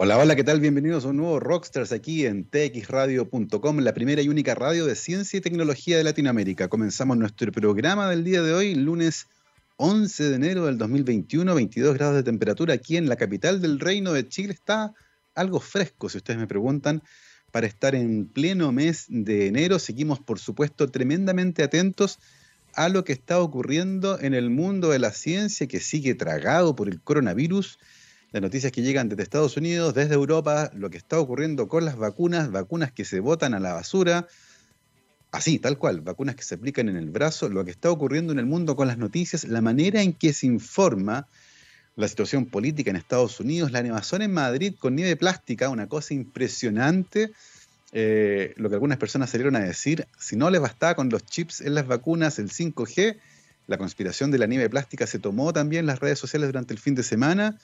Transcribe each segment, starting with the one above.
Hola, hola, ¿qué tal? Bienvenidos a un nuevo Rockstars aquí en txradio.com, la primera y única radio de ciencia y tecnología de Latinoamérica. Comenzamos nuestro programa del día de hoy, lunes 11 de enero del 2021, 22 grados de temperatura aquí en la capital del Reino de Chile. Está algo fresco, si ustedes me preguntan, para estar en pleno mes de enero. Seguimos, por supuesto, tremendamente atentos a lo que está ocurriendo en el mundo de la ciencia que sigue tragado por el coronavirus las noticias que llegan desde Estados Unidos, desde Europa, lo que está ocurriendo con las vacunas, vacunas que se botan a la basura, así, tal cual, vacunas que se aplican en el brazo, lo que está ocurriendo en el mundo con las noticias, la manera en que se informa la situación política en Estados Unidos, la animación en Madrid con nieve plástica, una cosa impresionante. Eh, lo que algunas personas salieron a decir, si no les bastaba con los chips en las vacunas, el 5G, la conspiración de la nieve plástica se tomó también en las redes sociales durante el fin de semana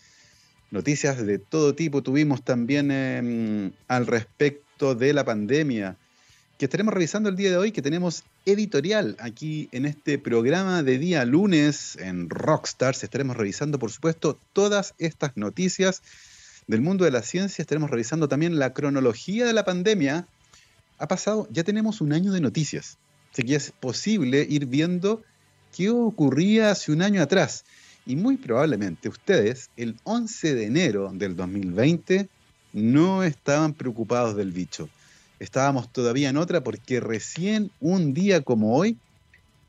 noticias de todo tipo tuvimos también em, al respecto de la pandemia, que estaremos revisando el día de hoy, que tenemos editorial aquí en este programa de día lunes en Rockstars. Estaremos revisando, por supuesto, todas estas noticias del mundo de la ciencia. Estaremos revisando también la cronología de la pandemia. Ha pasado, ya tenemos un año de noticias. Así que es posible ir viendo qué ocurría hace un año atrás. Y muy probablemente ustedes, el 11 de enero del 2020, no estaban preocupados del bicho. Estábamos todavía en otra porque recién un día como hoy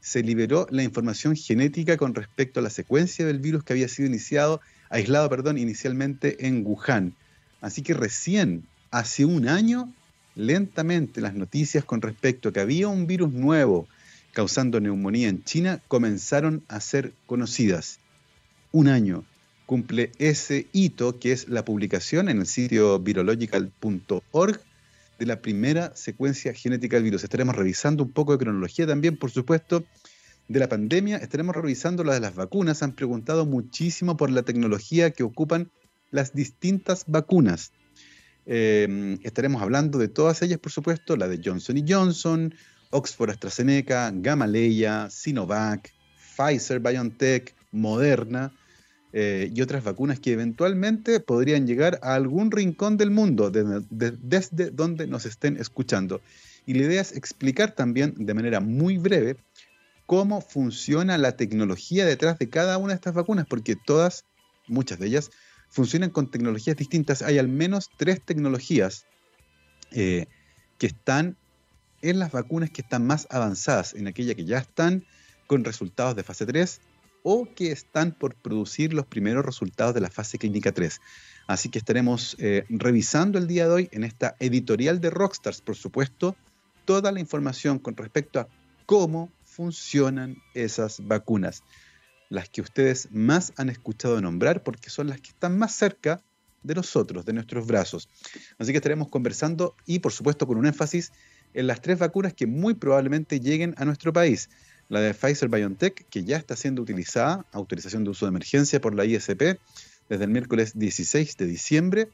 se liberó la información genética con respecto a la secuencia del virus que había sido iniciado, aislado, perdón, inicialmente en Wuhan. Así que recién, hace un año, lentamente las noticias con respecto a que había un virus nuevo causando neumonía en China comenzaron a ser conocidas un año cumple ese hito que es la publicación en el sitio virological.org de la primera secuencia genética del virus. Estaremos revisando un poco de cronología también, por supuesto, de la pandemia. Estaremos revisando la de las vacunas. Han preguntado muchísimo por la tecnología que ocupan las distintas vacunas. Eh, estaremos hablando de todas ellas, por supuesto, la de Johnson Johnson, Oxford AstraZeneca, Gamaleya, Sinovac, Pfizer, BioNTech, Moderna eh, y otras vacunas que eventualmente podrían llegar a algún rincón del mundo desde donde nos estén escuchando. Y la idea es explicar también de manera muy breve cómo funciona la tecnología detrás de cada una de estas vacunas, porque todas, muchas de ellas, funcionan con tecnologías distintas. Hay al menos tres tecnologías eh, que están en las vacunas que están más avanzadas, en aquella que ya están con resultados de fase 3 o que están por producir los primeros resultados de la fase clínica 3. Así que estaremos eh, revisando el día de hoy en esta editorial de Rockstars, por supuesto, toda la información con respecto a cómo funcionan esas vacunas. Las que ustedes más han escuchado nombrar porque son las que están más cerca de nosotros, de nuestros brazos. Así que estaremos conversando y por supuesto con un énfasis en las tres vacunas que muy probablemente lleguen a nuestro país la de Pfizer BioNTech, que ya está siendo utilizada, autorización de uso de emergencia por la ISP, desde el miércoles 16 de diciembre.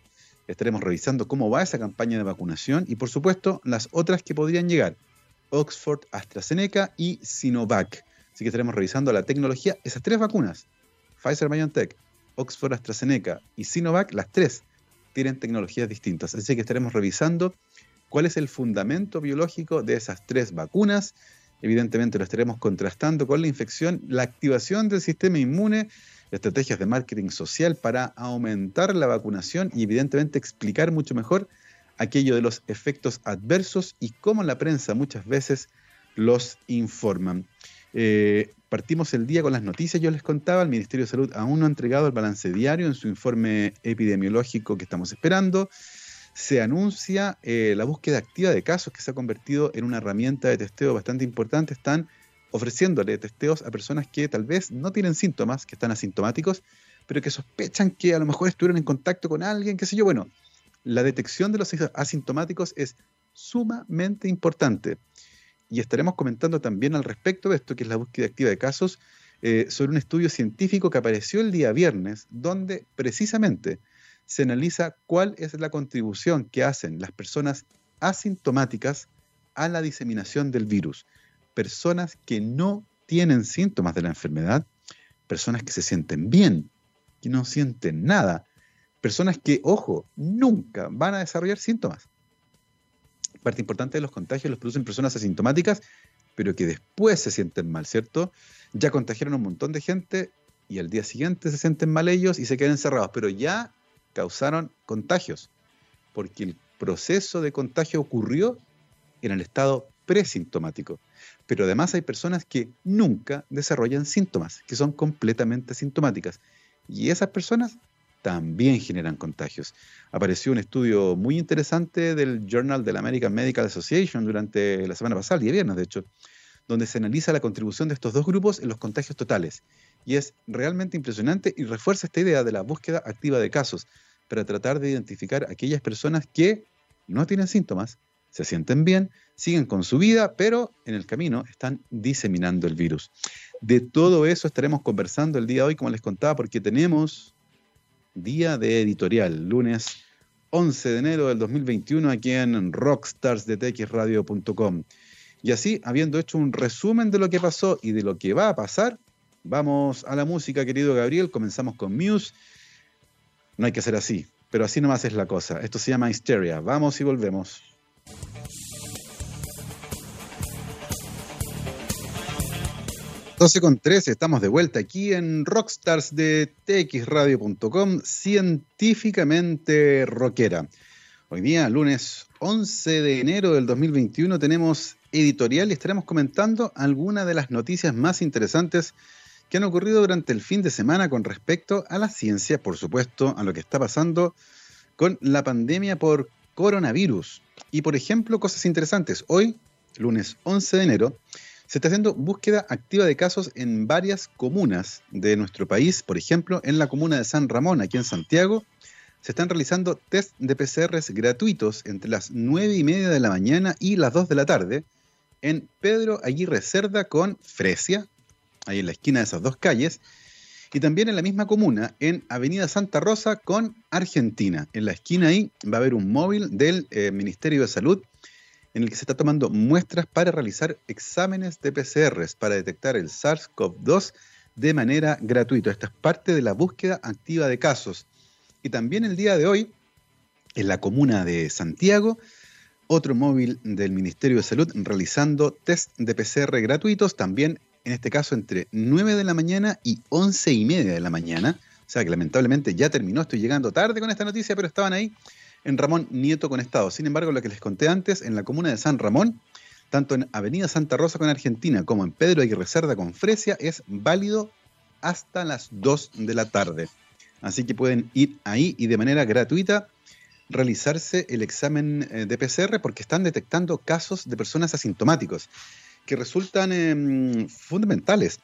Estaremos revisando cómo va esa campaña de vacunación y, por supuesto, las otras que podrían llegar, Oxford, AstraZeneca y Sinovac. Así que estaremos revisando la tecnología, esas tres vacunas, Pfizer BioNTech, Oxford, AstraZeneca y Sinovac, las tres tienen tecnologías distintas. Así que estaremos revisando cuál es el fundamento biológico de esas tres vacunas Evidentemente lo estaremos contrastando con la infección, la activación del sistema inmune, estrategias de marketing social para aumentar la vacunación y evidentemente explicar mucho mejor aquello de los efectos adversos y cómo la prensa muchas veces los informan. Eh, partimos el día con las noticias. Yo les contaba, el Ministerio de Salud aún no ha entregado el balance diario en su informe epidemiológico que estamos esperando se anuncia eh, la búsqueda activa de casos que se ha convertido en una herramienta de testeo bastante importante. Están ofreciéndole testeos a personas que tal vez no tienen síntomas, que están asintomáticos, pero que sospechan que a lo mejor estuvieron en contacto con alguien, qué sé yo. Bueno, la detección de los asintomáticos es sumamente importante. Y estaremos comentando también al respecto de esto, que es la búsqueda activa de casos, eh, sobre un estudio científico que apareció el día viernes, donde precisamente se analiza cuál es la contribución que hacen las personas asintomáticas a la diseminación del virus. Personas que no tienen síntomas de la enfermedad, personas que se sienten bien, que no sienten nada, Personas que, ojo, nunca van a desarrollar síntomas. Parte importante de los contagios los producen personas asintomáticas, pero que después se sienten mal, ¿cierto? Ya contagiaron a un montón de gente y al día siguiente se sienten mal ellos y se quedan encerrados, pero ya causaron contagios, porque el proceso de contagio ocurrió en el estado presintomático. Pero además hay personas que nunca desarrollan síntomas, que son completamente sintomáticas. Y esas personas también generan contagios. Apareció un estudio muy interesante del Journal de la American Medical Association durante la semana pasada, el día viernes de hecho, donde se analiza la contribución de estos dos grupos en los contagios totales. Y es realmente impresionante y refuerza esta idea de la búsqueda activa de casos para tratar de identificar a aquellas personas que no tienen síntomas, se sienten bien, siguen con su vida, pero en el camino están diseminando el virus. De todo eso estaremos conversando el día de hoy, como les contaba, porque tenemos día de editorial, lunes 11 de enero del 2021, aquí en rockstarsdetxradio.com. Y así, habiendo hecho un resumen de lo que pasó y de lo que va a pasar, vamos a la música, querido Gabriel. Comenzamos con Muse. No hay que ser así, pero así nomás es la cosa. Esto se llama Hysteria. Vamos y volvemos. 12 con 13, estamos de vuelta aquí en Rockstars de txradio.com, científicamente rockera. Hoy día, lunes 11 de enero del 2021, tenemos editorial y estaremos comentando algunas de las noticias más interesantes que han ocurrido durante el fin de semana con respecto a la ciencia, por supuesto, a lo que está pasando con la pandemia por coronavirus. Y, por ejemplo, cosas interesantes. Hoy, lunes 11 de enero, se está haciendo búsqueda activa de casos en varias comunas de nuestro país. Por ejemplo, en la comuna de San Ramón, aquí en Santiago, se están realizando test de PCRs gratuitos entre las 9 y media de la mañana y las 2 de la tarde en Pedro Aguirre Cerda con Fresia, ahí en la esquina de esas dos calles, y también en la misma comuna, en Avenida Santa Rosa con Argentina. En la esquina ahí va a haber un móvil del eh, Ministerio de Salud en el que se está tomando muestras para realizar exámenes de PCRs para detectar el SARS-CoV-2 de manera gratuita. Esta es parte de la búsqueda activa de casos. Y también el día de hoy, en la comuna de Santiago, otro móvil del Ministerio de Salud realizando test de PCR gratuitos, también en este caso entre 9 de la mañana y 11 y media de la mañana. O sea que lamentablemente ya terminó, estoy llegando tarde con esta noticia, pero estaban ahí en Ramón Nieto con Estado. Sin embargo, lo que les conté antes, en la comuna de San Ramón, tanto en Avenida Santa Rosa con Argentina como en Pedro Aguirre Cerda con Fresia, es válido hasta las 2 de la tarde. Así que pueden ir ahí y de manera gratuita realizarse el examen eh, de PCR porque están detectando casos de personas asintomáticos que resultan em, fundamentales.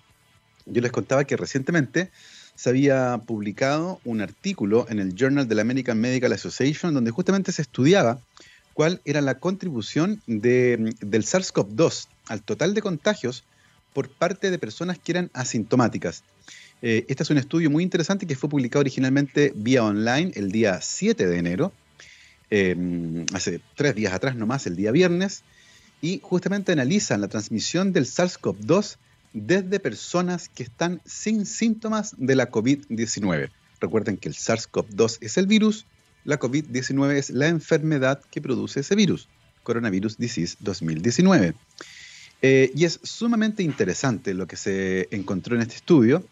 Yo les contaba que recientemente se había publicado un artículo en el Journal de la American Medical Association donde justamente se estudiaba cuál era la contribución del SARS-CoV-2 al total de contagios por parte de personas que eran asintomáticas. Eh, este es un estudio muy interesante que fue publicado originalmente vía online el día 7 de enero, em, hace tres días atrás nomás, el día viernes, y justamente analizan la transmisión del SARS-CoV-2 desde personas que están sin síntomas de la COVID-19. Recuerden que el SARS-CoV-2 es el virus, la COVID-19 es la enfermedad que produce ese virus, Coronavirus Disease 2019. Eh, y es sumamente interesante lo que se encontró en este estudio,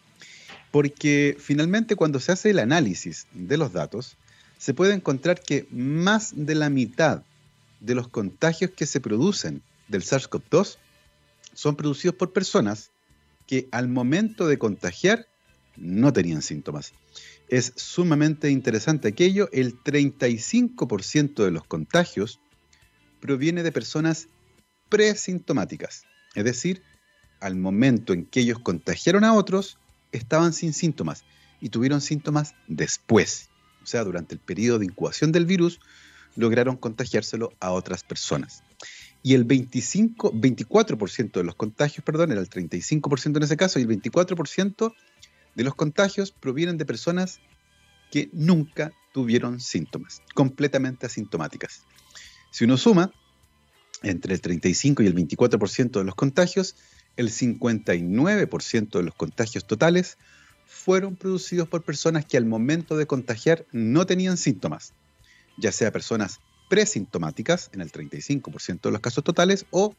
porque finalmente cuando se hace el análisis de los datos, se puede encontrar que más de la mitad de los contagios que se producen del SARS-CoV-2 son producidos por personas que al momento de contagiar no tenían síntomas. Es sumamente interesante aquello, el 35% de los contagios proviene de personas presintomáticas, es decir, al momento en que ellos contagiaron a otros, estaban sin síntomas y tuvieron síntomas después, o sea, durante el periodo de incubación del virus, lograron contagiárselo a otras personas y el 25, 24% de los contagios, perdón, era el 35% en ese caso, y el 24% de los contagios provienen de personas que nunca tuvieron síntomas, completamente asintomáticas. Si uno suma entre el 35 y el 24% de los contagios, el 59% de los contagios totales fueron producidos por personas que al momento de contagiar no tenían síntomas, ya sea personas presintomáticas en el 35% de los casos totales o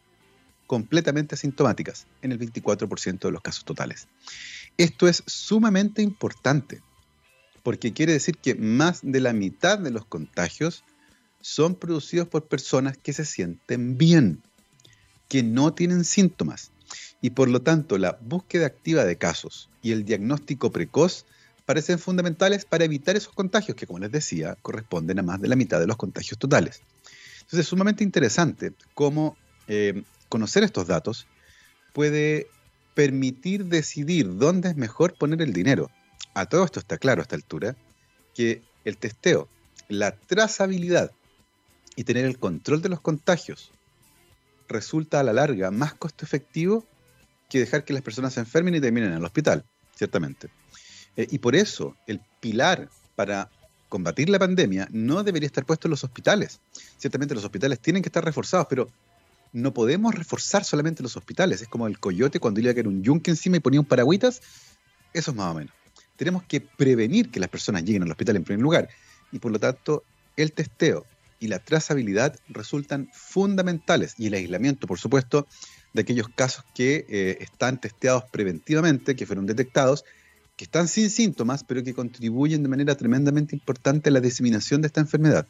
completamente asintomáticas en el 24% de los casos totales. Esto es sumamente importante porque quiere decir que más de la mitad de los contagios son producidos por personas que se sienten bien, que no tienen síntomas. Y por lo tanto, la búsqueda activa de casos y el diagnóstico precoz parecen fundamentales para evitar esos contagios, que como les decía, corresponden a más de la mitad de los contagios totales. Entonces es sumamente interesante cómo eh, conocer estos datos puede permitir decidir dónde es mejor poner el dinero. A todo esto está claro a esta altura que el testeo, la trazabilidad y tener el control de los contagios resulta a la larga más costo efectivo que dejar que las personas se enfermen y terminen en el hospital, ciertamente. Eh, y por eso el pilar para combatir la pandemia no debería estar puesto en los hospitales. Ciertamente los hospitales tienen que estar reforzados, pero no podemos reforzar solamente los hospitales. Es como el coyote cuando iba a caer un yunque encima y ponía un paragüitas. Eso es más o menos. Tenemos que prevenir que las personas lleguen al hospital en primer lugar. Y por lo tanto, el testeo y la trazabilidad resultan fundamentales. Y el aislamiento, por supuesto, de aquellos casos que eh, están testeados preventivamente, que fueron detectados, que están sin síntomas, pero que contribuyen de manera tremendamente importante a la diseminación de esta enfermedad.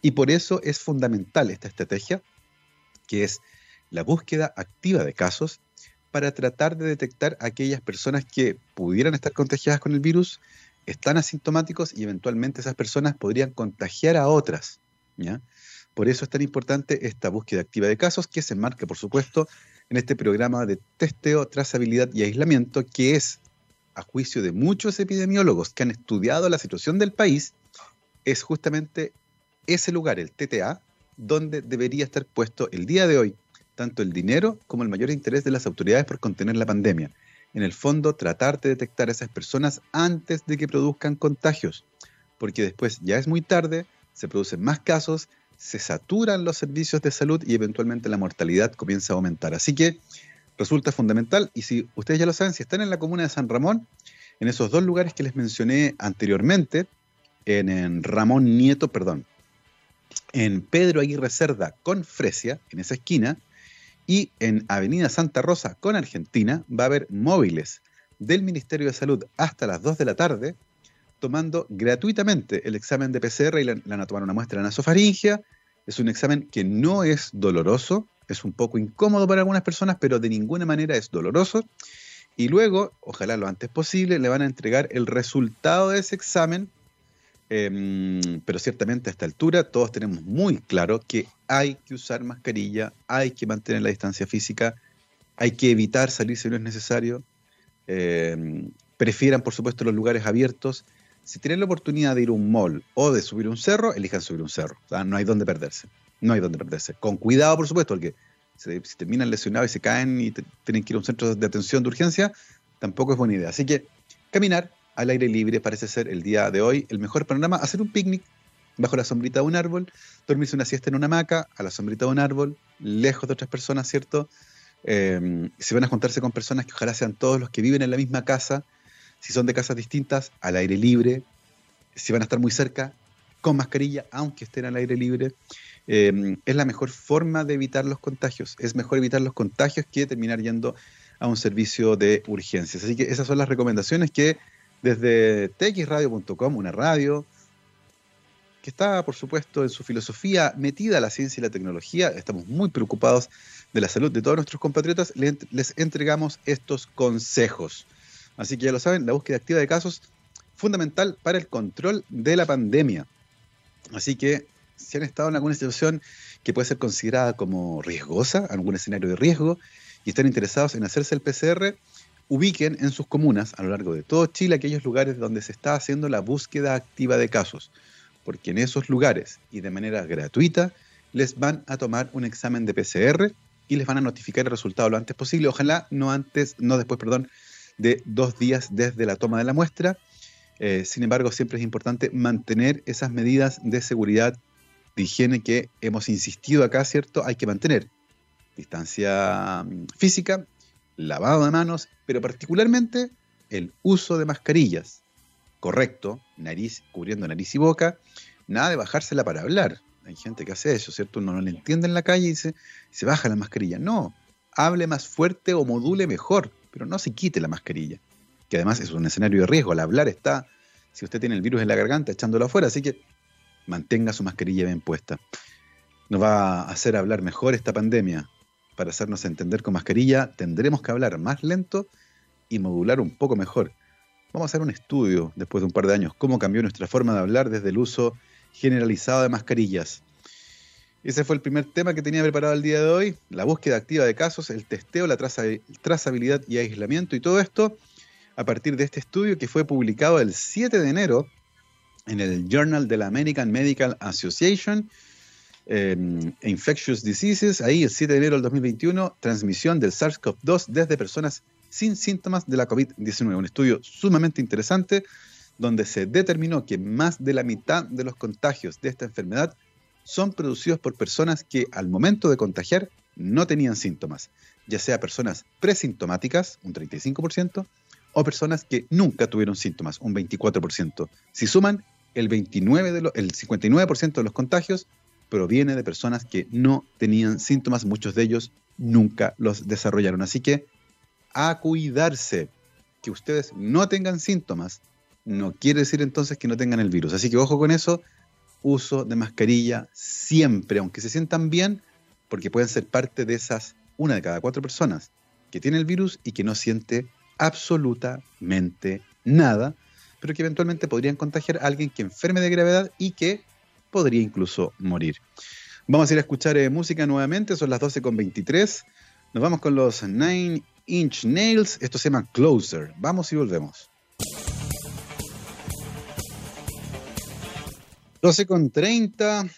Y por eso es fundamental esta estrategia, que es la búsqueda activa de casos para tratar de detectar aquellas personas que pudieran estar contagiadas con el virus, están asintomáticos y eventualmente esas personas podrían contagiar a otras. Por eso es tan importante esta búsqueda activa de casos que se enmarca, por supuesto, en este programa de testeo, trazabilidad y aislamiento, que es, a juicio de muchos epidemiólogos que han estudiado la situación del país, es justamente ese lugar, el TTA, donde debería estar puesto el día de hoy tanto el dinero como el mayor interés de las autoridades por contener la pandemia. En el fondo, tratar de detectar a esas personas antes de que produzcan contagios, porque después ya es muy tarde, se producen más casos, se saturan los servicios de salud y eventualmente la mortalidad comienza a aumentar. Así que resulta fundamental y si ustedes ya lo saben, si están en la comuna de San Ramón, en esos dos lugares que les mencioné anteriormente, en, Ramón Nieto, perdón, en Pedro Aguirre Cerda con Fresia, en esa esquina, y en Avenida Santa Rosa con Argentina va a haber móviles del Ministerio de Salud hasta las 2 de la tarde tomando gratuitamente el examen de PCR y le van a tomar una muestra de nasofaringia. Es un examen que no es doloroso, es un poco incómodo para algunas personas, pero de ninguna manera es doloroso. Y luego, ojalá lo antes posible, le van a entregar el resultado de ese examen. Em, pero ciertamente a esta altura todos tenemos muy claro que hay que usar mascarilla, hay que mantener la distancia física, hay que evitar salir si no es necesario. Em, prefieran, por supuesto, los lugares abiertos si tienen la oportunidad de ir a un mall o de subir un cerro, elijan subir un cerro. O sea, no hay dónde perderse. No hay dónde perderse. Con cuidado, por supuesto, porque si, terminan lesionados y se caen y tienen que ir a un centro de atención de urgencia, tampoco es buena idea. Así que caminar al aire libre parece ser el día de hoy el mejor panorama. Hacer un picnic bajo la sombrita de un árbol, dormirse una siesta en una hamaca, a la sombrita de un árbol, lejos de otras personas, ¿cierto? Eh, si van a juntarse con personas que ojalá sean todos los que viven en la misma casa, si son de casas distintas, al aire libre. Si van a estar muy cerca, con mascarilla, aunque estén al aire libre. Eh, es la mejor forma de evitar los contagios. Es mejor evitar los contagios que terminar yendo a un servicio de urgencias. Así que esas son las recomendaciones que desde txradio.com, una radio que está, por supuesto, en su filosofía metida a la ciencia y la tecnología, estamos muy preocupados de la salud de todos nuestros compatriotas, les entregamos estos consejos. Así que ya lo saben, la búsqueda activa de casos fundamental para el control de la pandemia. Así que si han estado en alguna situación que puede ser considerada como riesgosa, algún escenario de riesgo, y están interesados en hacerse el PCR, ubiquen en sus comunas a lo largo de todo Chile aquellos lugares donde se está haciendo la búsqueda activa de casos, porque en esos lugares y de manera gratuita les van a tomar un examen de PCR y les van a notificar el resultado lo antes posible, ojalá no antes, no después, perdón, de dos días desde la toma de la muestra. Eh, sin embargo, siempre es importante mantener esas medidas de seguridad, de higiene que hemos insistido acá, ¿cierto? Hay que mantener distancia mm, física, lavado de manos, pero particularmente el uso de mascarillas. Correcto, nariz, cubriendo nariz y boca, nada de bajársela para hablar. Hay gente que hace eso, ¿cierto? Uno no le entiende en la calle y dice, se baja la mascarilla. No, hable más fuerte o module mejor, pero no se quite la mascarilla. Que además es un escenario de riesgo. Al hablar está, si usted tiene el virus en la garganta, echándolo afuera. Así que mantenga su mascarilla bien puesta. Nos va a hacer hablar mejor esta pandemia. Para hacernos entender con mascarilla, tendremos que hablar más lento y modular un poco mejor. Vamos a hacer un estudio después de un par de años, cómo cambió nuestra forma de hablar desde el uso generalizado de mascarillas. Ese fue el primer tema que tenía preparado el día de hoy, la búsqueda activa de casos, el testeo, la trazabilidad y aislamiento y todo esto a partir de este estudio que fue publicado el 7 de enero en el Journal de la American Medical Association, em, Infectious Diseases, ahí el 7 de enero del 2021, transmisión del SARS-CoV-2 desde personas sin síntomas de la COVID-19. Un estudio sumamente interesante donde se determinó que más de la mitad de los contagios de esta enfermedad son producidos por personas que al momento de contagiar no tenían síntomas, ya sea personas presintomáticas, un 35%, o personas que nunca tuvieron síntomas, un 24%. Si suman, el, 29 de el 59% de los contagios proviene de personas que no tenían síntomas, muchos de ellos nunca los desarrollaron. Así que a cuidarse, que ustedes no tengan síntomas, no quiere decir entonces que no tengan el virus. Así que ojo con eso, uso de mascarilla siempre, aunque se sientan bien, porque pueden ser parte de esas una de cada cuatro personas que tiene el virus y que no siente absolutamente nada, pero que eventualmente podrían contagiar a alguien que enferme de gravedad y que podría incluso morir. Vamos a ir a escuchar eh, música nuevamente, son las 12.23. Nos vamos con los Nine Inch Nails, esto se llama Closer. Vamos y volvemos. 12 con 30,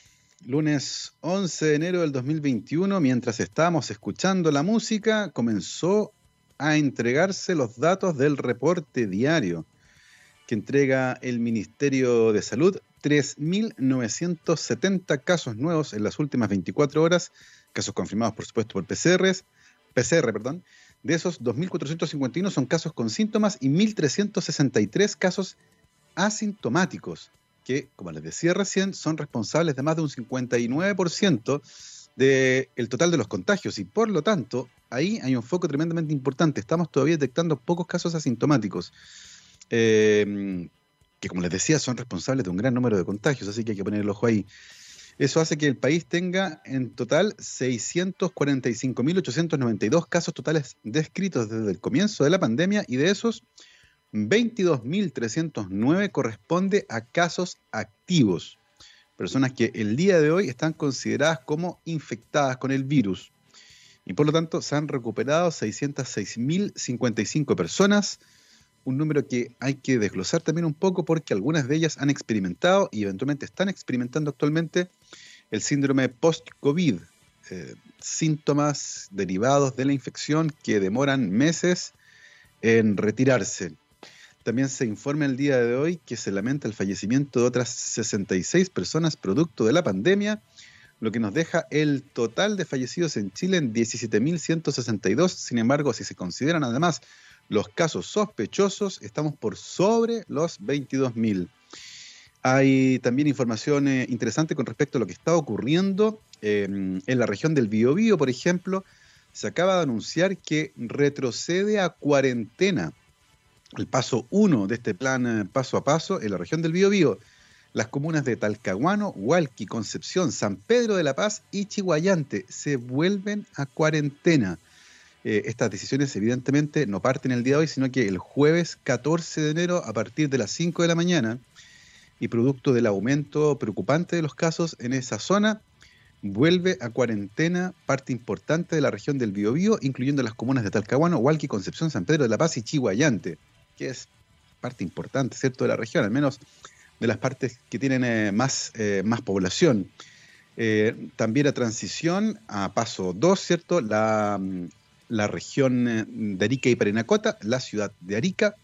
lunes 11 de enero del 2021, mientras estábamos escuchando la música, comenzó a entregarse los datos del reporte diario que entrega el Ministerio de Salud. 3.970 casos nuevos en las últimas 24 horas, casos confirmados por supuesto por PCRs, PCR. Perdón. De esos 2.451 son casos con síntomas y 1.363 casos asintomáticos que, como les decía recién, son responsables de más de un 59% del total de los contagios y por lo tanto ahí hay un foco tremendamente importante. Estamos todavía detectando pocos casos asintomáticos, eh, que como les decía son responsables de un gran número de contagios, así que hay que poner el ojo ahí. Eso hace que el país tenga en total 645.892 casos totales descritos desde el comienzo de la pandemia y de esos 22.309 corresponde a casos activos, personas que el día de hoy están consideradas como infectadas con el virus. Y por lo tanto se han recuperado 606.055 personas, un número que hay que desglosar también un poco porque algunas de ellas han experimentado y eventualmente están experimentando actualmente el síndrome post-COVID, eh, síntomas derivados de la infección que demoran meses en retirarse. También se informa el día de hoy que se lamenta el fallecimiento de otras 66 personas producto de la pandemia, lo que nos deja el total de fallecidos en Chile en 17.162. Sin embargo, si se consideran además los casos sospechosos, estamos por sobre los 22.000. Hay también información eh, interesante con respecto a lo que está ocurriendo eh, en la región del Biobío, por ejemplo. Se acaba de anunciar que retrocede a cuarentena el paso 1 de este plan eh, paso a paso en la región del Biobío. Las comunas de Talcahuano, Hualqui, Concepción, San Pedro de la Paz y Chihuayante se vuelven a cuarentena. Eh, estas decisiones evidentemente no parten el día de hoy, sino que el jueves 14 de enero a partir de las 5 de la mañana y producto del aumento preocupante de los casos en esa zona, vuelve a cuarentena parte importante de la región del Biobío, incluyendo las comunas de Talcahuano, Hualqui, Concepción, San Pedro de la Paz y Chihuayante que es parte importante, ¿cierto?, de la región, al menos de las partes que tienen eh, más, eh, más población. Eh, también la transición a paso 2, ¿cierto? La, mm, la, región de Arica y Parinacota, la ciudad de Arica.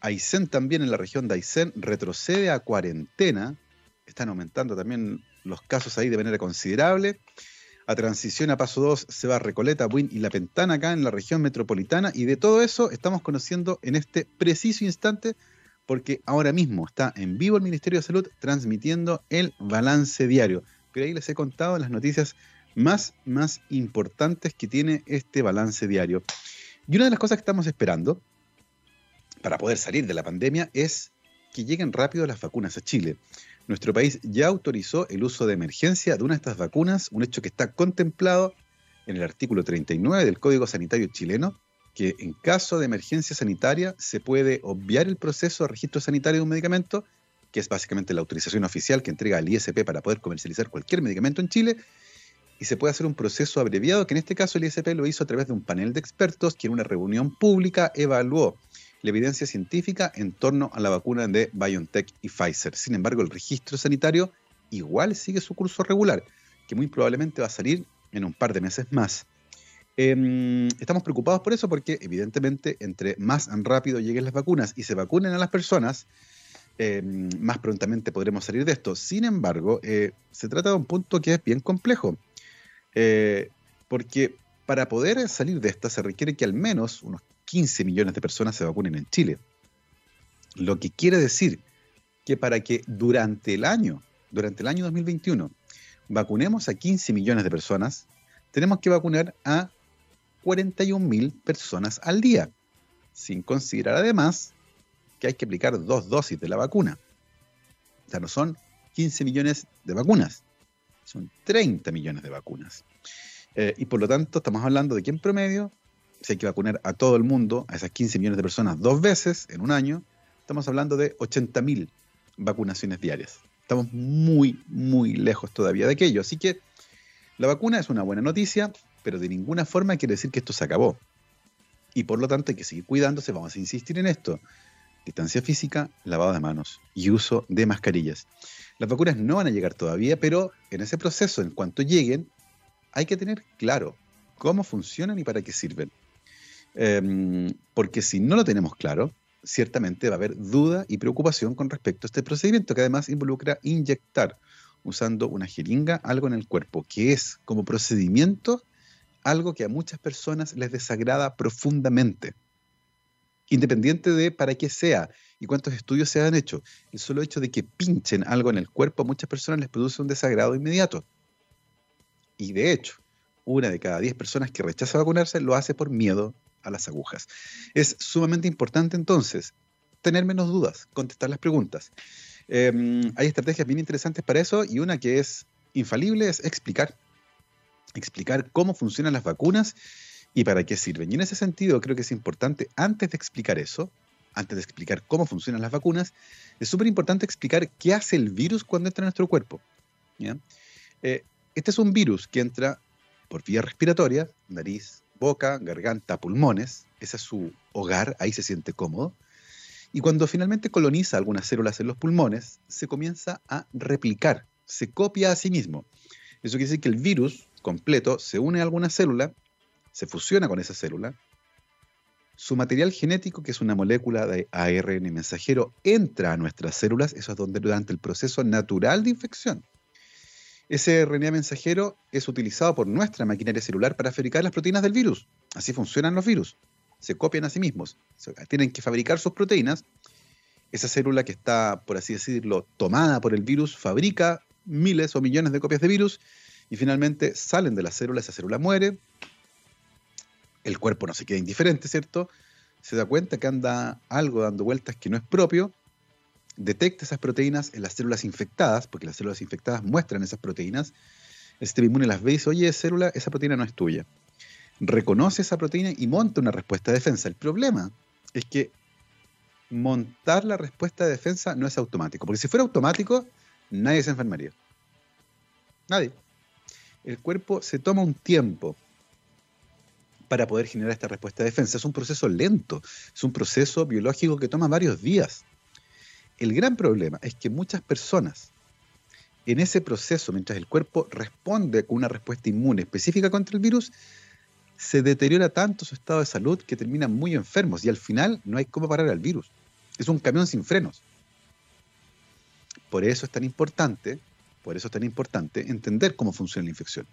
Aysén también en la región de Aysén retrocede a cuarentena. Están aumentando también los casos ahí de manera considerable. A Transición, a Paso 2, se va a Recoleta, Buin y La Pentana acá en la región metropolitana. Y de todo eso estamos conociendo en este preciso instante porque ahora mismo está en vivo el Ministerio de Salud transmitiendo el balance diario. Pero ahí les he contado las noticias más, más importantes que tiene este balance diario. Y una de las cosas que estamos esperando para poder salir de la pandemia es que lleguen rápido las vacunas a Chile. Nuestro país ya autorizó el uso de emergencia de una de estas vacunas, un hecho que está contemplado en el artículo 39 del Código Sanitario chileno, que en caso de emergencia sanitaria se puede obviar el proceso de registro sanitario de un medicamento, que es básicamente la autorización oficial que entrega el ISP para poder comercializar cualquier medicamento en Chile, y se puede hacer un proceso abreviado, que en este caso el ISP lo hizo a través de un panel de expertos que en una reunión pública evaluó la evidencia científica en torno a la vacuna de BioNTech y Pfizer. Sin embargo, el registro sanitario igual sigue su curso regular, que muy probablemente va a salir en un par de meses más. Em, estamos preocupados por eso porque evidentemente entre más rápido lleguen las vacunas y se vacunen a las personas, em, más prontamente podremos salir de esto. Sin embargo, eh, se trata de un punto que es bien complejo, eh, porque para poder salir de esta se requiere que al menos unos 15 millones de personas se vacunen en Chile. Lo que quiere decir que para que durante el año, durante el año 2021, vacunemos a 15 millones de personas, tenemos que vacunar a 41 mil personas al día, sin considerar además que hay que aplicar dos dosis de la vacuna. O sea, no son 15 millones de vacunas, son 30 millones de vacunas. Eh, y por lo tanto, estamos hablando de que en promedio, si hay que vacunar a todo el mundo, a esas 15 millones de personas dos veces en un año, estamos hablando de 80 mil vacunaciones diarias. Estamos muy, muy lejos todavía de aquello. Así que la vacuna es una buena noticia, pero de ninguna forma quiere decir que esto se acabó. Y por lo tanto hay que seguir cuidándose, vamos a insistir en esto. Distancia física, lavado de manos y uso de mascarillas. Las vacunas no van a llegar todavía, pero en ese proceso, en cuanto lleguen, hay que tener claro cómo funcionan y para qué sirven. Em, porque si no lo tenemos claro, ciertamente va a haber duda y preocupación con respecto a este procedimiento, que además involucra inyectar usando una jeringa algo en el cuerpo, que es como procedimiento algo que a muchas personas les desagrada profundamente. Independiente de para qué sea y cuántos estudios se han hecho, el solo hecho de que pinchen algo en el cuerpo a muchas personas les produce un desagrado inmediato. Y de hecho, una de cada diez personas que rechaza vacunarse lo hace por miedo a las agujas. Es sumamente importante entonces tener menos dudas, contestar las preguntas. Em, hay estrategias bien interesantes para eso y una que es infalible es explicar explicar cómo funcionan las vacunas y para qué sirven. Y en ese sentido creo que es importante, antes de explicar eso, antes de explicar cómo funcionan las vacunas, es súper importante explicar qué hace el virus cuando entra en nuestro cuerpo. Eh, este es un virus que entra por vía respiratoria, nariz, boca, garganta, pulmones, ese es su hogar, ahí se siente cómodo. Y cuando finalmente coloniza algunas células en los pulmones, se comienza a replicar, se copia a sí mismo. Eso quiere decir que el virus completo se une a alguna célula, se fusiona con esa célula, su material genético, que es una molécula de ARN mensajero, entra a nuestras células, eso es donde durante el proceso natural de infección. Ese RNA mensajero es utilizado por nuestra maquinaria celular para fabricar las proteínas del virus. Así funcionan los virus. Se copian a sí mismos. Tienen que fabricar sus proteínas. Esa célula que está, por así decirlo, tomada por el virus, fabrica miles o millones de copias de virus y finalmente salen de la célula, esa célula muere, el cuerpo no se queda indiferente, ¿cierto? Se da cuenta que anda algo dando vueltas que no es propio, detecta esas proteínas en las células infectadas, porque las células infectadas muestran esas proteínas, el sistema inmune las ve y dice, oye, célula, esa proteína no es tuya. Reconoce esa proteína y monta una respuesta de defensa. El problema es que montar la respuesta de defensa no es automático, porque si fuera automático, nadie se enfermaría. Nadie el cuerpo se toma un tiempo para poder generar esta respuesta de defensa. Es un proceso lento, es un proceso biológico que toma varios días. El gran problema es que muchas personas en ese proceso, mientras el cuerpo responde con una respuesta inmune específica contra el virus, se deteriora tanto su estado de salud que terminan muy enfermos y al final no hay cómo parar al virus. Es un camión sin frenos. Por eso es tan importante por eso es tan importante entender cómo funciona la infección.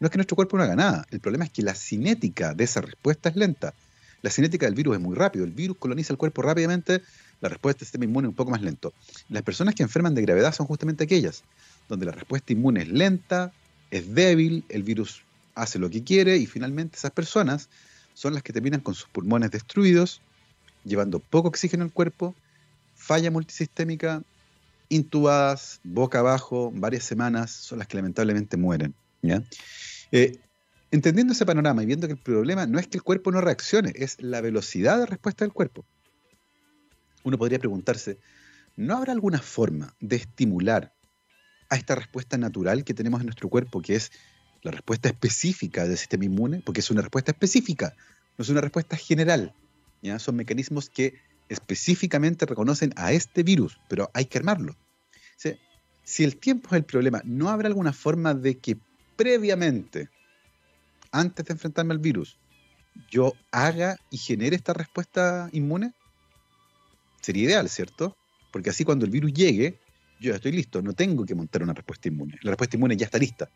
No es que nuestro cuerpo no haga nada, el problema es que la cinética de esa respuesta es lenta. La cinética del virus es muy rápido, el virus coloniza el cuerpo rápidamente, la respuesta del sistema inmune es un poco más lento. Las personas que enferman de gravedad son justamente aquellas donde la respuesta inmune es lenta, es débil, el virus hace lo que quiere y finalmente esas personas son las que terminan con sus pulmones destruidos, llevando poco oxígeno al cuerpo, falla multisistémica, intubadas, boca abajo, varias semanas, son las que lamentablemente mueren. Eh, entendiendo ese panorama y viendo que el problema no es que el cuerpo no reaccione, es la velocidad de respuesta del cuerpo. Uno podría preguntarse, ¿no habrá alguna forma de estimular a esta respuesta natural que tenemos en nuestro cuerpo, que es la respuesta específica del sistema inmune, porque es una respuesta específica, no es una respuesta general. ¿ya? Son mecanismos que específicamente reconocen a este virus, pero hay que armarlo. Si el tiempo es el problema, ¿no habrá alguna forma de que previamente, antes de enfrentarme al virus, yo haga y genere esta respuesta inmune? Sería ideal, ¿cierto? Porque así cuando el virus llegue, yo ya estoy listo, no tengo que montar una respuesta inmune. La respuesta inmune ya está lista.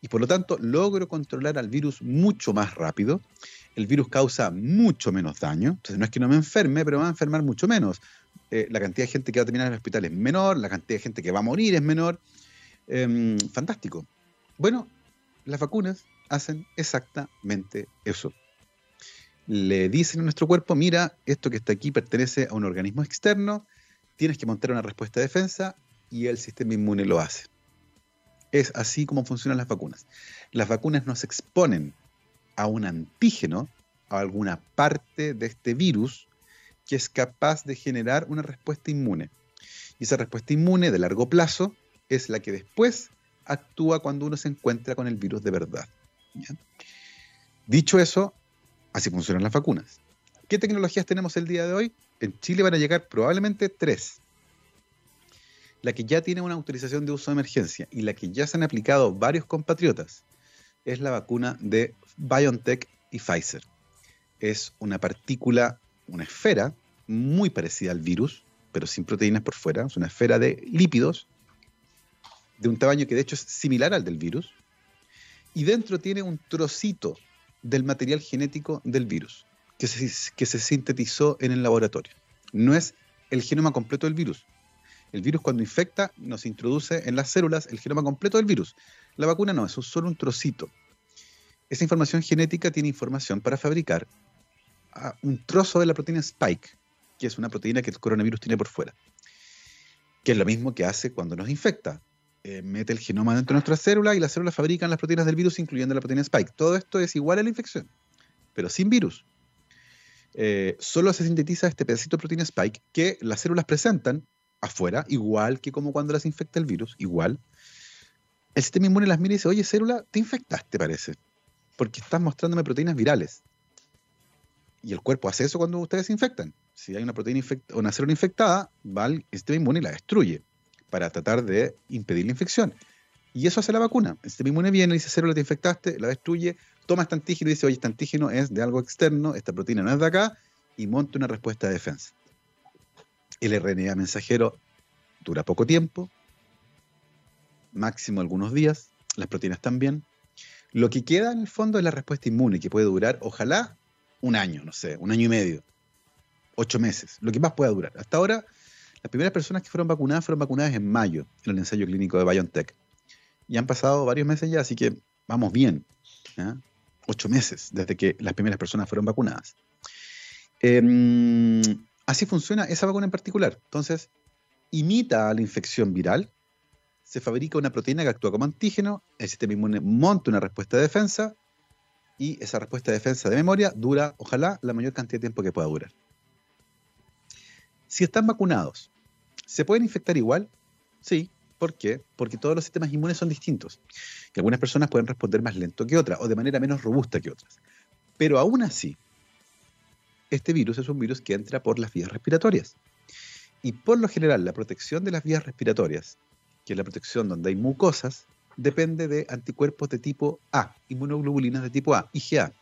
Y por lo tanto, logro controlar al virus mucho más rápido el virus causa mucho menos daño. Entonces no es que no me enferme, pero va a enfermar mucho menos. Eh, la cantidad de gente que va a terminar en el hospital es menor, la cantidad de gente que va a morir es menor. Em, fantástico. Bueno, las vacunas hacen exactamente eso. Le dicen a nuestro cuerpo, mira, esto que está aquí pertenece a un organismo externo, tienes que montar una respuesta de defensa y el sistema inmune lo hace. Es así como funcionan las vacunas. Las vacunas nos exponen a un antígeno, a alguna parte de este virus que es capaz de generar una respuesta inmune. Y esa respuesta inmune de largo plazo es la que después actúa cuando uno se encuentra con el virus de verdad. Dicho eso, así funcionan las vacunas. ¿Qué tecnologías tenemos el día de hoy? En Chile van a llegar probablemente tres. La que ya tiene una autorización de uso de emergencia y la que ya se han aplicado varios compatriotas es la vacuna de BioNTech y Pfizer. Es una partícula, una esfera muy parecida al virus, pero sin proteínas por fuera. Es una esfera de lípidos de un tamaño que de hecho es similar al del virus. Y dentro tiene un trocito del material genético del virus que se, sintetizó en el laboratorio. No es el genoma completo del virus. El virus cuando infecta nos introduce en las células el genoma completo del virus. La vacuna no, es solo un trocito. Esa información genética tiene información para fabricar un trozo de la proteína Spike, que es una proteína que el coronavirus tiene por fuera, que es lo mismo que hace cuando nos infecta. Eh, mete el genoma dentro de nuestra célula y las células fabrican las proteínas del virus, incluyendo la proteína Spike. Todo esto es igual a la infección, pero sin virus. Eh, solo se sintetiza este pedacito de proteína Spike que las células presentan afuera, igual que como cuando las infecta el virus, igual, el sistema inmune las mira y dice, oye, célula, te infectaste, parece, porque estás mostrándome proteínas virales. Y el cuerpo hace eso cuando ustedes se infectan. Si hay una proteína infectada, una célula infectada, va el sistema inmune y la destruye para tratar de impedir la infección. Y eso hace la vacuna. Sistema inmune viene, dice, célula, te infectaste, la destruye, toma este antígeno y dice, oye, este antígeno es de algo externo, esta proteína no es de acá, y monta una respuesta de defensa. El RNA mensajero dura poco tiempo, máximo algunos días, las proteínas también. Lo que queda en el fondo es la respuesta inmune, que puede durar, ojalá, un año, no sé, un año y medio, ocho meses, lo que más pueda durar. Hasta ahora, las primeras personas que fueron vacunadas fueron vacunadas en mayo, en el ensayo clínico de BioNTech. Y han pasado varios meses ya, así que vamos bien. Ocho meses desde que las primeras personas fueron vacunadas. Em, así funciona esa vacuna en particular. Entonces, imita a la infección viral, se fabrica una proteína que actúa como antígeno, el sistema inmune monta una respuesta de defensa y esa respuesta de defensa de memoria dura, ojalá, la mayor cantidad de tiempo que pueda durar. Si están vacunados, ¿se pueden infectar igual? Sí. ¿Por qué? Porque todos los sistemas inmunes son distintos. Y algunas personas pueden responder más lento que otras o de manera menos robusta que otras. Pero aún así, este virus es un virus que entra por las vías respiratorias. Y por lo general, la protección de las vías respiratorias que es la protección donde hay mucosas, depende de anticuerpos de tipo A, inmunoglobulinas de tipo A, IgA.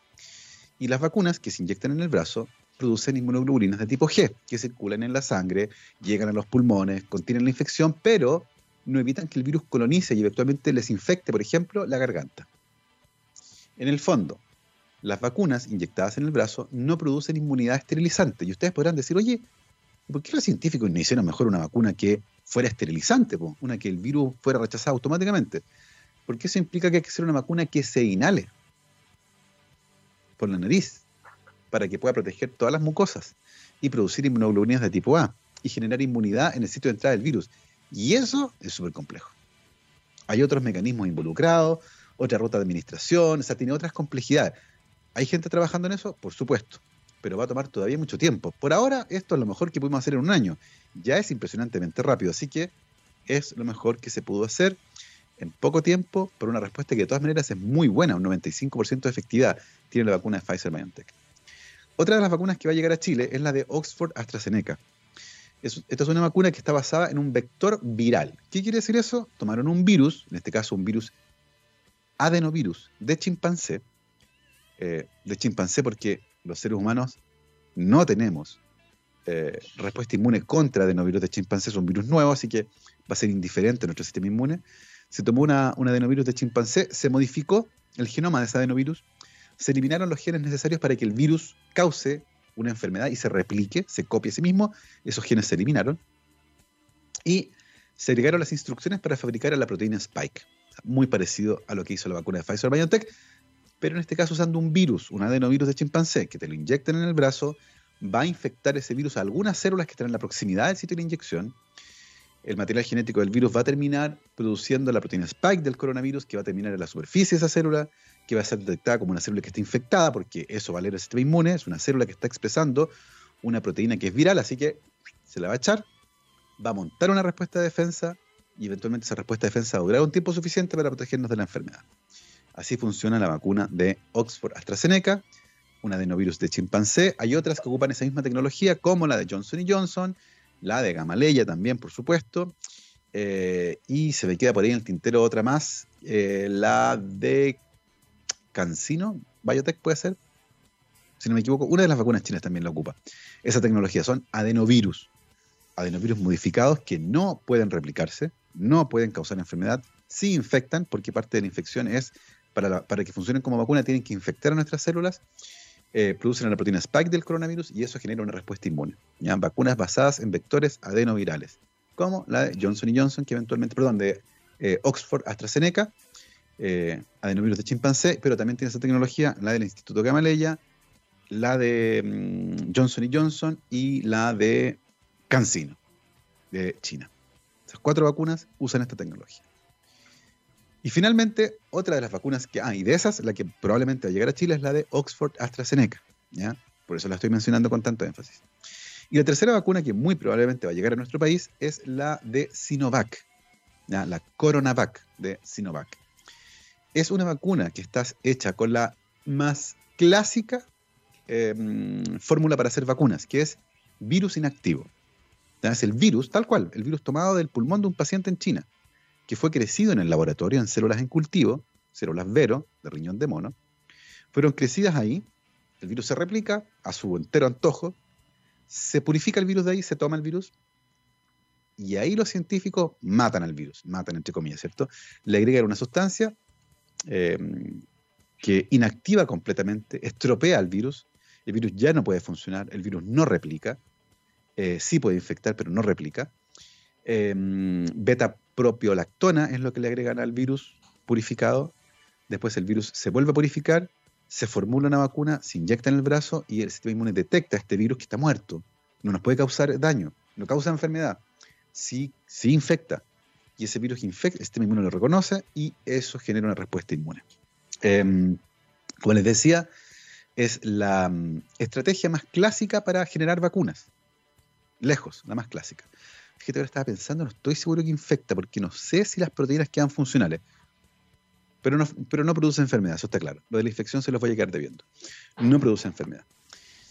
Y las vacunas que se inyectan en el brazo producen inmunoglobulinas de tipo G, que circulan en la sangre, llegan a los pulmones, contienen la infección, pero no evitan que el virus colonice y eventualmente les infecte, por ejemplo, la garganta. En el fondo, las vacunas inyectadas en el brazo no producen inmunidad esterilizante. Y ustedes podrán decir, oye, ¿por qué los científicos no hicieron mejor una vacuna que fuera esterilizante, una que el virus fuera rechazado automáticamente? Porque eso implica que hay que hacer una vacuna que se inhale por la nariz para que pueda proteger todas las mucosas y producir inmunoglobulinas de tipo A y generar inmunidad en el sitio de entrada del virus. Y eso es súper complejo. Hay otros mecanismos involucrados, otra ruta de administración, o sea, tiene otras complejidades. ¿Hay gente trabajando en eso? Por supuesto, pero va a tomar todavía mucho tiempo. Por ahora, esto es lo mejor que pudimos hacer en un año. Ya es impresionantemente rápido, así que es lo mejor que se pudo hacer en poco tiempo por una respuesta que de todas maneras es muy buena, un 95% de efectividad tiene la vacuna de Pfizer BioNTech. Otra de las vacunas que va a llegar a Chile es la de Oxford AstraZeneca. esta es una vacuna que está basada en un vector viral. ¿Qué quiere decir eso? Tomaron un virus, en este caso un virus adenovirus de chimpancé, eh, de chimpancé porque los seres humanos no tenemos eh, respuesta inmune contra adenovirus de chimpancé, es un virus nuevo, así que va a ser indiferente a nuestro sistema inmune. Se tomó una, un adenovirus de chimpancé, se modificó el genoma de ese adenovirus, se eliminaron los genes necesarios para que el virus cause una enfermedad y se replique, se copie a sí mismo, esos genes se eliminaron, y se agregaron las instrucciones para fabricar a la proteína Spike, muy parecido a lo que hizo la vacuna de Pfizer BioNTech, pero en este caso usando un virus, un adenovirus de chimpancé, que te lo inyectan en el brazo, va a infectar ese virus a algunas células que están en la proximidad del sitio de inyección. El material genético del virus va a terminar produciendo la proteína spike del coronavirus, que va a terminar en la superficie de esa célula, que va a ser detectada como una célula que está infectada, porque eso va a leer el sistema inmune, es una célula que está expresando una proteína que es viral, así que se la va a echar, va a montar una respuesta de defensa y eventualmente esa respuesta de defensa va a durar un tiempo suficiente para protegernos de la enfermedad. Así funciona la vacuna de Oxford AstraZeneca, una adenovirus de chimpancé. Hay otras que ocupan esa misma tecnología, como la de Johnson Johnson, la de Gamaleya también, por supuesto. Eh, y se me queda por ahí en el tintero otra más, eh, la de Cancino, Biotech puede ser, si no me equivoco, una de las vacunas chinas también la ocupa. Esa tecnología son adenovirus, adenovirus modificados que no pueden replicarse, no pueden causar enfermedad, sí infectan, porque parte de la infección es para, que funcionen como vacuna, tienen que infectar a nuestras células, eh, producen la proteína spike del coronavirus y eso genera una respuesta inmune. ¿ya? Vacunas basadas en vectores adenovirales, como la de Johnson Johnson, que eventualmente, perdón, de eh, Oxford AstraZeneca, eh, adenovirus de chimpancé, pero también tiene esa tecnología, la del Instituto Gamaleya, la de mm, Johnson Johnson y la de CanSino, de China. Esas cuatro vacunas usan esta tecnología. Y finalmente, otra de las vacunas que, ah, y de esas, la que probablemente va a llegar a Chile es la de Oxford AstraZeneca, ¿ya? Por eso la estoy mencionando con tanto énfasis. Y la tercera vacuna que muy probablemente va a llegar a nuestro país es la de Sinovac, ¿ya? la Coronavac de Sinovac. Es una vacuna que está hecha con la más clásica em, fórmula para hacer vacunas, que es virus inactivo. Es el virus, tal cual, el virus tomado del pulmón de un paciente en China que fue crecido en el laboratorio en células en cultivo, células Vero, de riñón de mono, fueron crecidas ahí, el virus se replica a su entero antojo, se purifica el virus de ahí, se toma el virus, y ahí los científicos matan al virus, matan entre comillas, ¿cierto? Le agregan una sustancia em, que inactiva completamente, estropea al virus, el virus ya no puede funcionar, el virus no replica, eh, sí puede infectar, pero no replica. Em, beta propiolactona es lo que le agregan al virus purificado. Después el virus se vuelve a purificar, se formula una vacuna, se inyecta en el brazo y el sistema inmune detecta este virus que está muerto. No nos puede causar daño, no causa enfermedad. Sí, sí infecta. Y ese virus infecta, el sistema inmune lo reconoce y eso genera una respuesta inmune. Em, como les decía, es la mm, estrategia más clásica para generar vacunas. Lejos, la más clásica que ahora estaba pensando, no estoy seguro que infecta, porque no sé si las proteínas quedan funcionales. Pero no, pero no produce enfermedad, eso está claro. Lo de la infección se los voy a quedar debiendo. No produce enfermedad.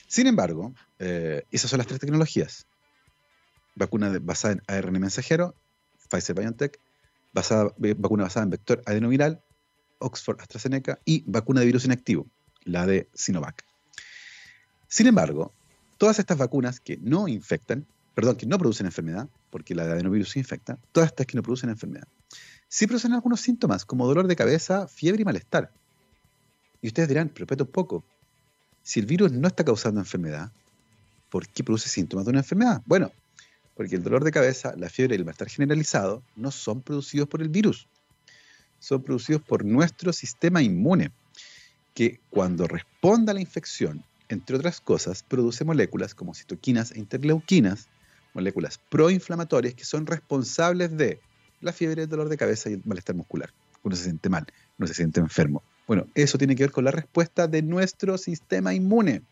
Sin embargo, eh, esas son las tres tecnologías. Vacuna basada en ARN mensajero, Pfizer BioNTech, basada, vacuna basada en vector adenoviral, Oxford AstraZeneca y vacuna de virus inactivo, la de Sinovac. Sin embargo, todas estas vacunas que no infectan perdón, que no producen enfermedad, porque la de adenovirus infecta, todas estas que no producen enfermedad. Sí producen algunos síntomas, como dolor de cabeza, fiebre y malestar. Y ustedes dirán, pero espérate un poco, si el virus no está causando enfermedad, ¿por qué produce síntomas de una enfermedad? Bueno, porque el dolor de cabeza, la fiebre y el malestar generalizado no son producidos por el virus, son producidos por nuestro sistema inmune, que cuando responde a la infección, entre otras cosas, produce moléculas como citoquinas e interleuquinas, moléculas proinflamatorias que son responsables de la fiebre, el dolor de cabeza y el malestar muscular. Uno se siente mal, uno se siente enfermo. Bueno, eso tiene que ver con la respuesta de nuestro sistema inmune.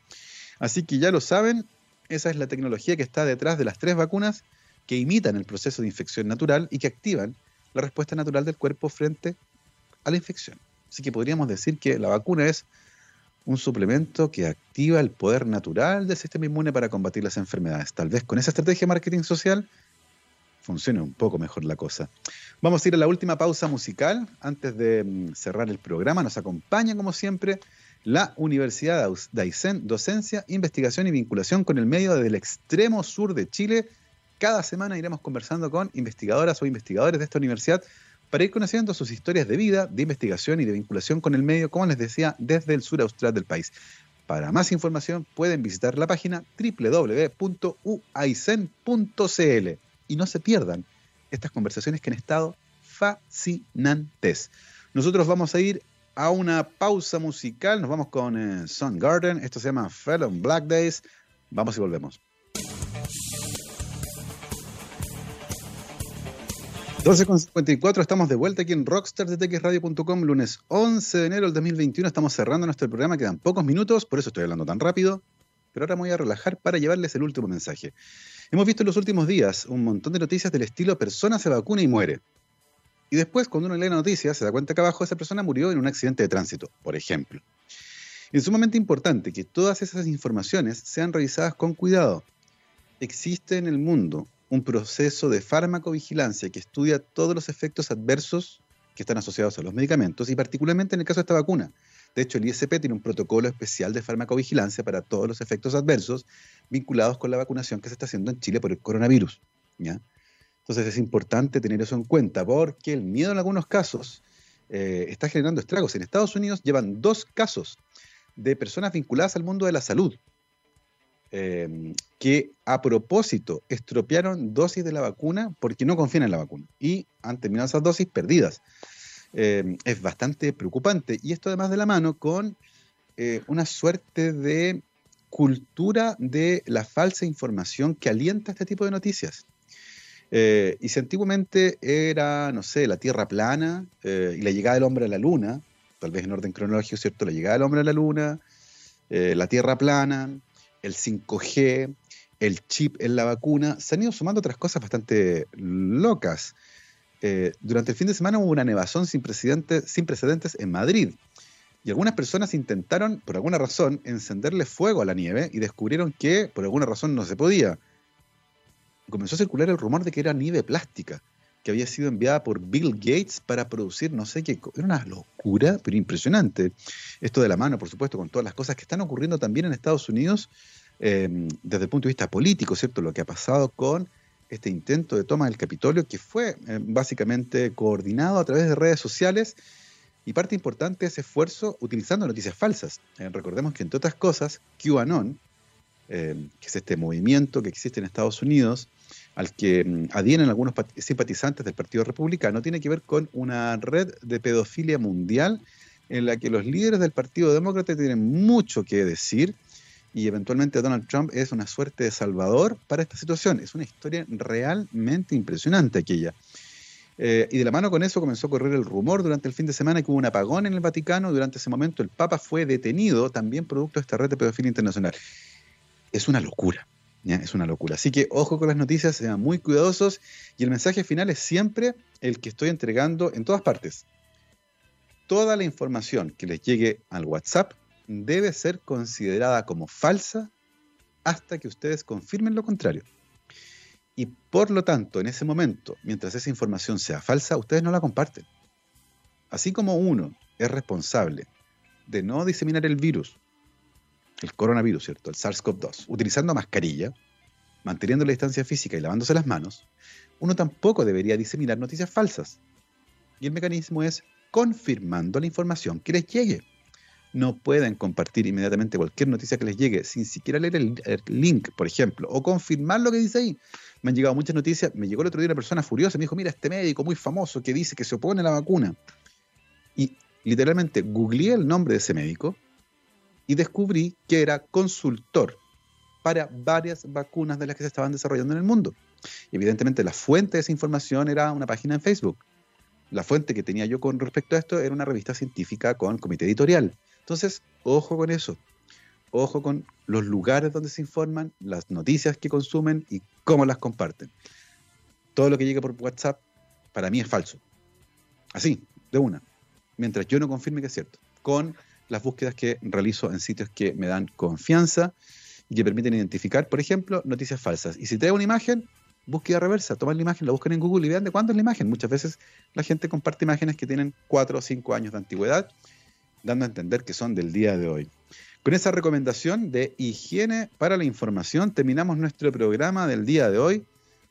Así que ya lo saben, esa es la tecnología que está detrás de las tres vacunas que imitan el proceso de infección natural y que activan la respuesta natural del cuerpo frente a la infección. Así que podríamos decir que la vacuna es un suplemento que activa el poder natural del sistema inmune para combatir las enfermedades. Tal vez con esa estrategia de marketing social funcione un poco mejor la cosa. Vamos a ir a la última pausa musical antes de mm, cerrar el programa. Nos acompaña, como siempre, la Universidad de Aysén, Docencia, Investigación y Vinculación con el medio del extremo sur de Chile. Cada semana iremos conversando con investigadoras o investigadores de esta universidad para ir conociendo sus historias de vida, de investigación y de vinculación con el medio, como les decía, desde el sur austral del país. Para más información pueden visitar la página www.uaicen.cl y no se pierdan estas conversaciones que han estado fascinantes. Nosotros vamos a ir a una pausa musical, nos vamos con eh, Sun Garden, esto se llama Felon Black Days, vamos y volvemos. 12.54, estamos de vuelta aquí en rockstarsdetxradio.com, lunes 11 de enero del 2021, estamos cerrando nuestro programa, quedan pocos minutos, por eso estoy hablando tan rápido, pero ahora me voy a relajar para llevarles el último mensaje. Hemos visto en los últimos días un montón de noticias del estilo persona se vacuna y muere. Y después, cuando uno lee la noticia, se da cuenta que abajo esa persona murió en un accidente de tránsito, por ejemplo. es sumamente importante que todas esas informaciones sean revisadas con cuidado. Existe en el mundo un proceso de farmacovigilancia que estudia todos los efectos adversos que están asociados a los medicamentos y particularmente en el caso de esta vacuna. De hecho, el ISP tiene un protocolo especial de farmacovigilancia para todos los efectos adversos vinculados con la vacunación que se está haciendo en Chile por el coronavirus. ¿ya? Entonces es importante tener eso en cuenta porque el miedo en algunos casos eh, está generando estragos. En Estados Unidos llevan dos casos de personas vinculadas al mundo de la salud eh, que a propósito estropearon dosis de la vacuna porque no confían en la vacuna y han terminado esas dosis perdidas. Eh, es bastante preocupante. Y esto además de la mano con eh, una suerte de cultura de la falsa información que alienta este tipo de noticias. Eh, y si antiguamente era, no sé, la Tierra plana y la llegada del hombre a la Luna, tal vez en orden cronológico, ¿cierto? La llegada del hombre a la Luna, la Tierra plana, el 5G, el chip en la vacuna, se han ido sumando otras cosas bastante locas. Eh, durante el fin de semana hubo una nevazón sin sin precedentes en Madrid. Y algunas personas intentaron, por alguna razón, encenderle fuego a la nieve y descubrieron que, por alguna razón, no se podía. Comenzó a circular el rumor de que era nieve plástica, que había sido enviada por Bill Gates para producir no sé qué. Era una locura, pero impresionante. Esto de la mano, por supuesto, con todas las cosas que están ocurriendo también en Estados Unidos eh, desde el punto de vista político, ¿cierto? Lo que ha pasado con este intento de toma del Capitolio que fue eh, básicamente coordinado a través de redes sociales y parte importante de ese esfuerzo utilizando noticias falsas. Eh, recordemos que entre otras cosas, QAnon, eh, que es este movimiento que existe en Estados Unidos, al que mm, adhieren algunos simpatizantes del Partido Republicano, tiene que ver con una red de pedofilia mundial en la que los líderes del Partido Demócrata tienen mucho que decir y eventualmente Donald Trump es una suerte de salvador para esta situación. Es una historia realmente impresionante aquella. Eh, y de la mano con eso comenzó a correr el rumor durante el fin de semana que hubo un apagón en el Vaticano. Durante ese momento el Papa fue detenido, también producto de esta red de pedofilia internacional. Es una locura, es una locura. Así que ojo con las noticias, sean muy cuidadosos y el mensaje final es siempre el que estoy entregando en todas partes. Toda la información que les llegue al WhatsApp debe ser considerada como falsa hasta que ustedes confirmen lo contrario. Y por lo tanto, en ese momento, mientras esa información sea falsa, ustedes no la comparten. Así como uno es responsable de no diseminar el virus, el coronavirus, ¿cierto? El SARS-CoV-2, utilizando mascarilla, manteniendo la distancia física y lavándose las manos, uno tampoco debería diseminar noticias falsas. Y el mecanismo es confirmando la información que les llegue. no pueden compartir inmediatamente cualquier noticia que les llegue sin siquiera leer el, link, por ejemplo, o confirmar lo que dice ahí. Me han llegado muchas noticias. Me llegó el otro día una persona furiosa me dijo: Mira, este médico muy famoso que dice que se opone a la vacuna. Y literalmente googleé el nombre de ese médico y descubrí que era consultor para varias vacunas de las que se estaban desarrollando en el mundo. evidentemente la fuente de esa información era una página en Facebook. La fuente que tenía yo con respecto a esto era una revista científica con comité editorial. Entonces, ojo con eso. Ojo con los lugares donde se informan, las noticias que consumen y cómo las comparten. Todo lo que llega por WhatsApp para mí es falso. Así, de una. Mientras yo no confirme que es cierto. Con las búsquedas que realizo en sitios que me dan confianza y que permiten identificar, por ejemplo, noticias falsas. Y si traigo una imagen, búsqueda reversa, toman la imagen, la buscan en Google y vean de cuándo es la imagen. Muchas veces la gente comparte imágenes que tienen 4 o 5 años de antigüedad dando a entender que son del día de hoy. Con esa recomendación de higiene para la información, terminamos nuestro programa del día de hoy.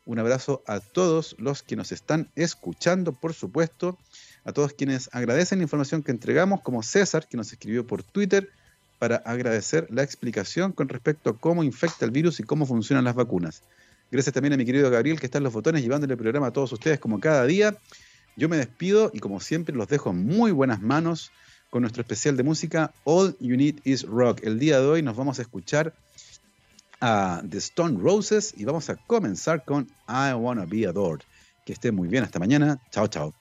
Un abrazo a todos los que nos están escuchando, por supuesto, a todos quienes agradecen la información que entregamos, como César, que nos escribió por Twitter para agradecer la explicación con respecto a cómo infecta el virus y cómo funcionan las vacunas. Gracias también a mi querido Gabriel, que está en los botones llevándole el programa a todos ustedes como cada día. Yo me despido y como siempre los dejo en muy buenas manos con nuestro especial de música All You Need Is Rock. El día de hoy nos vamos a escuchar a The Stone Roses y vamos a comenzar con I Wanna Be Adored. Que estén muy bien, hasta mañana. Chao, chao.